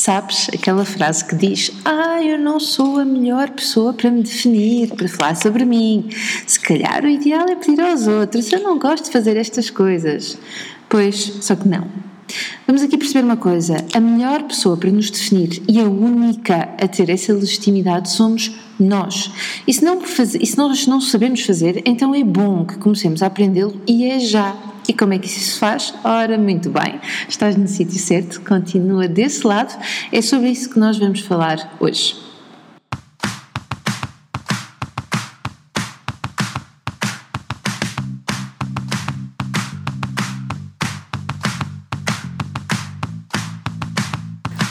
Sabes aquela frase que diz: Ah, eu não sou a melhor pessoa para me definir, para falar sobre mim. Se calhar o ideal é pedir aos outros. Eu não gosto de fazer estas coisas. Pois, só que não. Vamos aqui perceber uma coisa: a melhor pessoa para nos definir e a única a ter essa legitimidade somos nós. E se, não e se nós não sabemos fazer, então é bom que comecemos a aprendê-lo e é já. E como é que isso se faz? Ora, muito bem, estás no sítio certo, continua desse lado, é sobre isso que nós vamos falar hoje.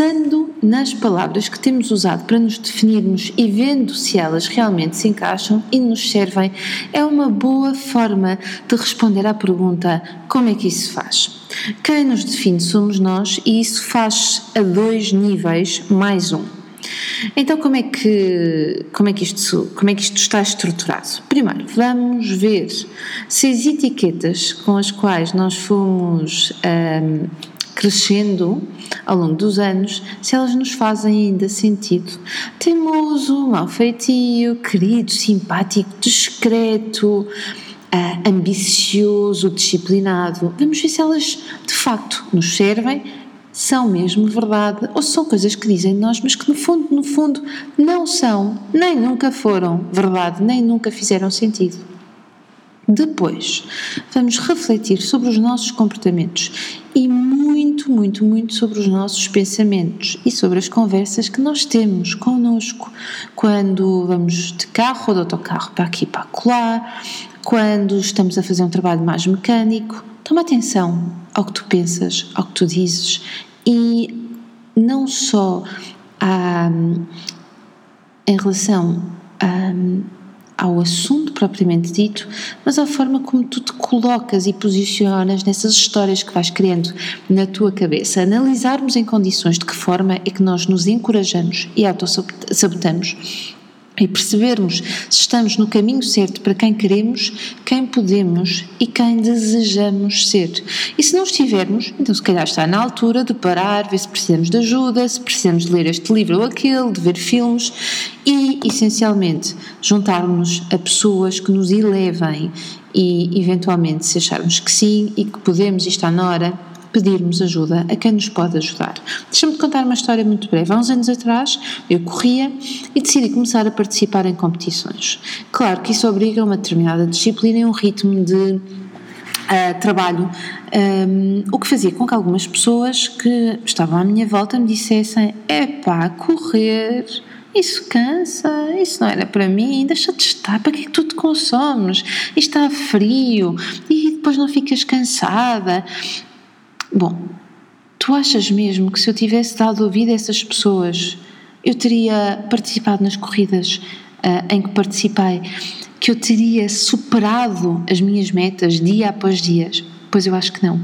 Pensando nas palavras que temos usado para nos definirmos e vendo se elas realmente se encaixam e nos servem, é uma boa forma de responder à pergunta: como é que isso faz? Quem nos define somos nós e isso faz a dois níveis mais um. Então, como é que, como é que, isto, como é que isto está estruturado? Primeiro, vamos ver se as etiquetas com as quais nós fomos. Hum, crescendo ao longo dos anos, se elas nos fazem ainda sentido. Teimoso, mau feitio, querido, simpático, discreto, uh, ambicioso, disciplinado. Vamos ver se elas de facto nos servem, são mesmo verdade ou são coisas que dizem nós, mas que no fundo, no fundo, não são, nem nunca foram verdade, nem nunca fizeram sentido. Depois, vamos refletir sobre os nossos comportamentos e muito, muito, muito sobre os nossos pensamentos e sobre as conversas que nós temos connosco quando vamos de carro ou de autocarro para aqui para colar, quando estamos a fazer um trabalho mais mecânico. Toma atenção ao que tu pensas, ao que tu dizes e não só ah, em relação a ao assunto propriamente dito, mas à forma como tu te colocas e posicionas nessas histórias que vais criando na tua cabeça. Analisarmos em condições de que forma é que nós nos encorajamos e autossabotamos e percebermos se estamos no caminho certo para quem queremos, quem podemos e quem desejamos ser. E se não estivermos, então se calhar está na altura de parar, ver se precisamos de ajuda, se precisamos de ler este livro ou aquele, de ver filmes e, essencialmente, juntarmos a pessoas que nos elevem e, eventualmente, se acharmos que sim e que podemos e está na hora, pedirmos ajuda a quem nos pode ajudar. Deixa-me contar uma história muito breve. Há uns anos atrás eu corria e decidi começar a participar em competições. Claro que isso obriga a uma determinada disciplina e um ritmo de Uh, trabalho, um, o que fazia com que algumas pessoas que estavam à minha volta me dissessem: é pá, correr. Isso cansa, isso não era para mim, deixa-te estar, para que é que tu te consomes? Isto está frio e depois não ficas cansada. Bom, tu achas mesmo que se eu tivesse dado ouvido a essas pessoas, eu teria participado nas corridas uh, em que participei, que eu teria superado as minhas metas dia após dia? Pois eu acho que não.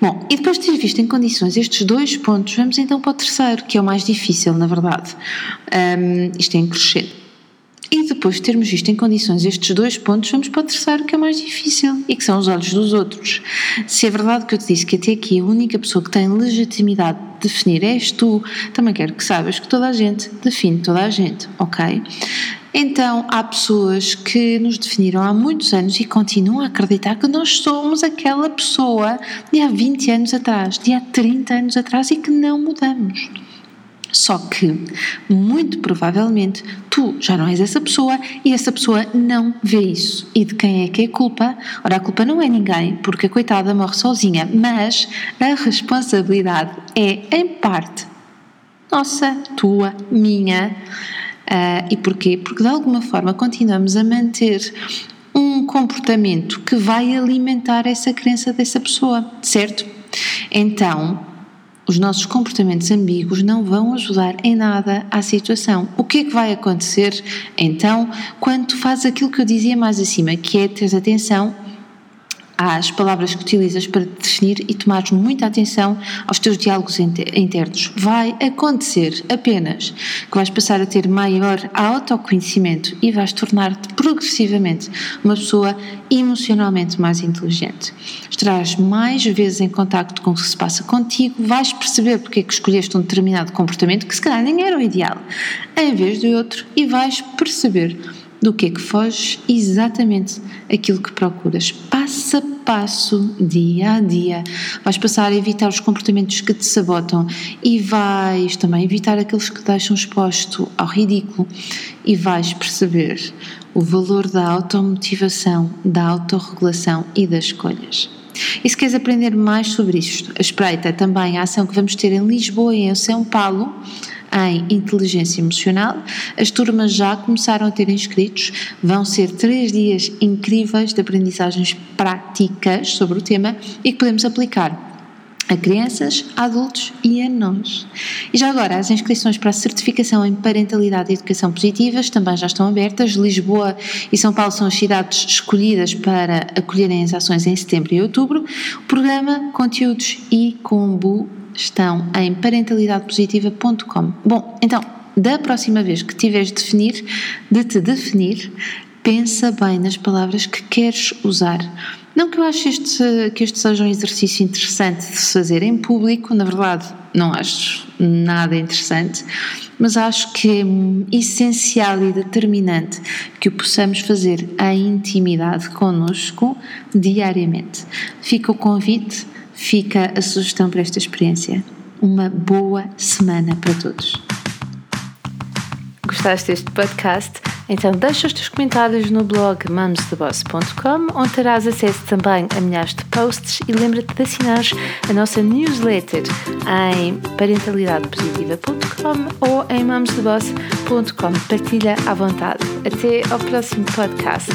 Bom, e depois de ter visto em condições estes dois pontos, vamos então para o terceiro, que é o mais difícil, na verdade. Um, isto é em crescendo. E depois de termos visto em condições estes dois pontos, vamos para o terceiro que é mais difícil e que são os olhos dos outros. Se é verdade que eu te disse que até aqui a única pessoa que tem legitimidade de definir és tu, também quero que saibas que toda a gente define toda a gente, ok? Então, há pessoas que nos definiram há muitos anos e continuam a acreditar que nós somos aquela pessoa de há 20 anos atrás, de há 30 anos atrás e que não mudamos. Só que, muito provavelmente, tu já não és essa pessoa e essa pessoa não vê isso. E de quem é que é a culpa? Ora, a culpa não é ninguém, porque a coitada morre sozinha, mas a responsabilidade é, em parte, nossa, tua, minha. Uh, e porquê? Porque de alguma forma continuamos a manter um comportamento que vai alimentar essa crença dessa pessoa, certo? Então, os nossos comportamentos ambíguos não vão ajudar em nada à situação. O que é que vai acontecer então quando tu fazes aquilo que eu dizia mais acima, que é ter atenção às palavras que utilizas para te definir e tomares muita atenção aos teus diálogos internos. Vai acontecer apenas que vais passar a ter maior autoconhecimento e vais tornar-te progressivamente uma pessoa emocionalmente mais inteligente. Estarás mais vezes em contacto com o que se passa contigo, vais perceber porque é que escolheste um determinado comportamento que se calhar nem era o ideal, em vez de outro, e vais perceber do que é que foges, exatamente aquilo que procuras. Passo a passo, dia a dia, vais passar a evitar os comportamentos que te sabotam e vais também evitar aqueles que te deixam exposto ao ridículo e vais perceber o valor da automotivação, da autorregulação e das escolhas. E se queres aprender mais sobre isto, espreita também a ação que vamos ter em Lisboa e em São Paulo em inteligência emocional. As turmas já começaram a ter inscritos, vão ser três dias incríveis de aprendizagens práticas sobre o tema e que podemos aplicar a crianças, a adultos e a nós. E já agora, as inscrições para a certificação em parentalidade e educação positivas também já estão abertas. Lisboa e São Paulo são as cidades escolhidas para acolherem as ações em setembro e outubro. O programa, conteúdos e combo estão em parentalidadepositiva.com. Bom, então, da próxima vez que tiveres de definir, de te definir, pensa bem nas palavras que queres usar. Não que eu ache este, que este seja um exercício interessante de se fazer em público, na verdade, não acho nada interessante, mas acho que é essencial e determinante que o possamos fazer em intimidade conosco diariamente. Fica o convite fica a sugestão para esta experiência. Uma boa semana para todos. Gostaste deste podcast? Então deixa os teus comentários no blog mamstheboss.com, onde terás acesso também a milhares de posts e lembra-te de assinar a nossa newsletter em parentalidadepositiva.com ou em mamstheboss.com. Partilha à vontade. Até ao próximo podcast.